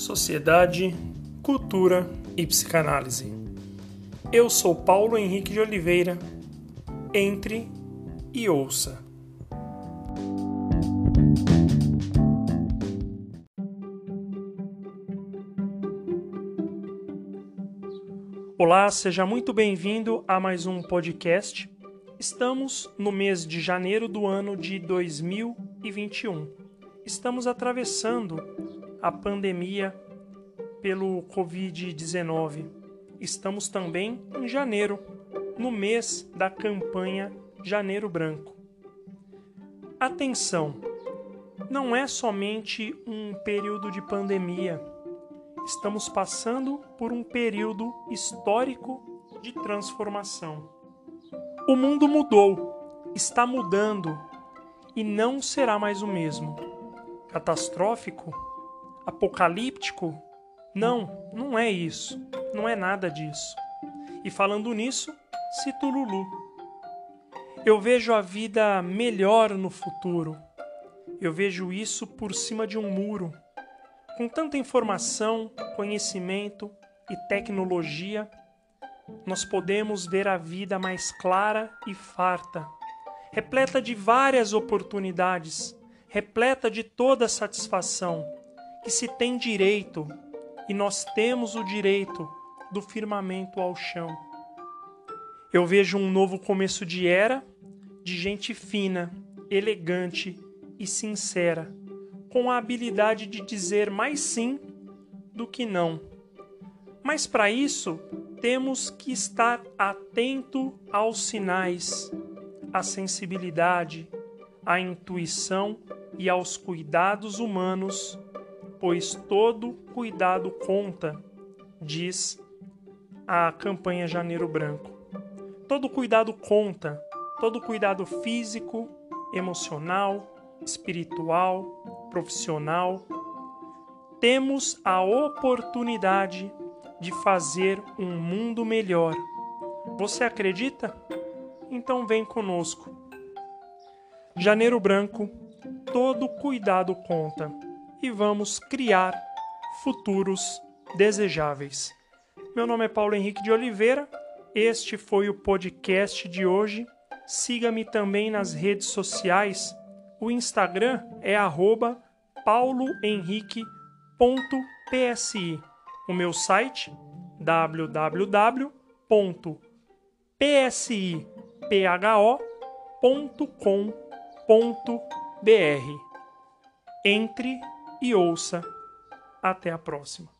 sociedade, cultura e psicanálise. Eu sou Paulo Henrique de Oliveira. Entre e ouça. Olá, seja muito bem-vindo a mais um podcast. Estamos no mês de janeiro do ano de 2021. Estamos atravessando a pandemia pelo Covid-19. Estamos também em janeiro, no mês da campanha Janeiro Branco. Atenção! Não é somente um período de pandemia. Estamos passando por um período histórico de transformação. O mundo mudou, está mudando e não será mais o mesmo. Catastrófico? Apocalíptico? Não, não é isso. Não é nada disso. E falando nisso, cito Lulu. Eu vejo a vida melhor no futuro. Eu vejo isso por cima de um muro. Com tanta informação, conhecimento e tecnologia, nós podemos ver a vida mais clara e farta, repleta de várias oportunidades, repleta de toda satisfação que se tem direito, e nós temos o direito, do firmamento ao chão. Eu vejo um novo começo de era, de gente fina, elegante e sincera, com a habilidade de dizer mais sim do que não. Mas para isso, temos que estar atento aos sinais, à sensibilidade, à intuição e aos cuidados humanos pois todo cuidado conta, diz a campanha Janeiro Branco. Todo cuidado conta, todo cuidado físico, emocional, espiritual, profissional. Temos a oportunidade de fazer um mundo melhor. Você acredita? Então vem conosco. Janeiro Branco, todo cuidado conta e vamos criar futuros desejáveis. Meu nome é Paulo Henrique de Oliveira, este foi o podcast de hoje. Siga-me também nas redes sociais. O Instagram é paulohenrique.psi. O meu site www.psipho.com.br. Entre e ouça. Até a próxima.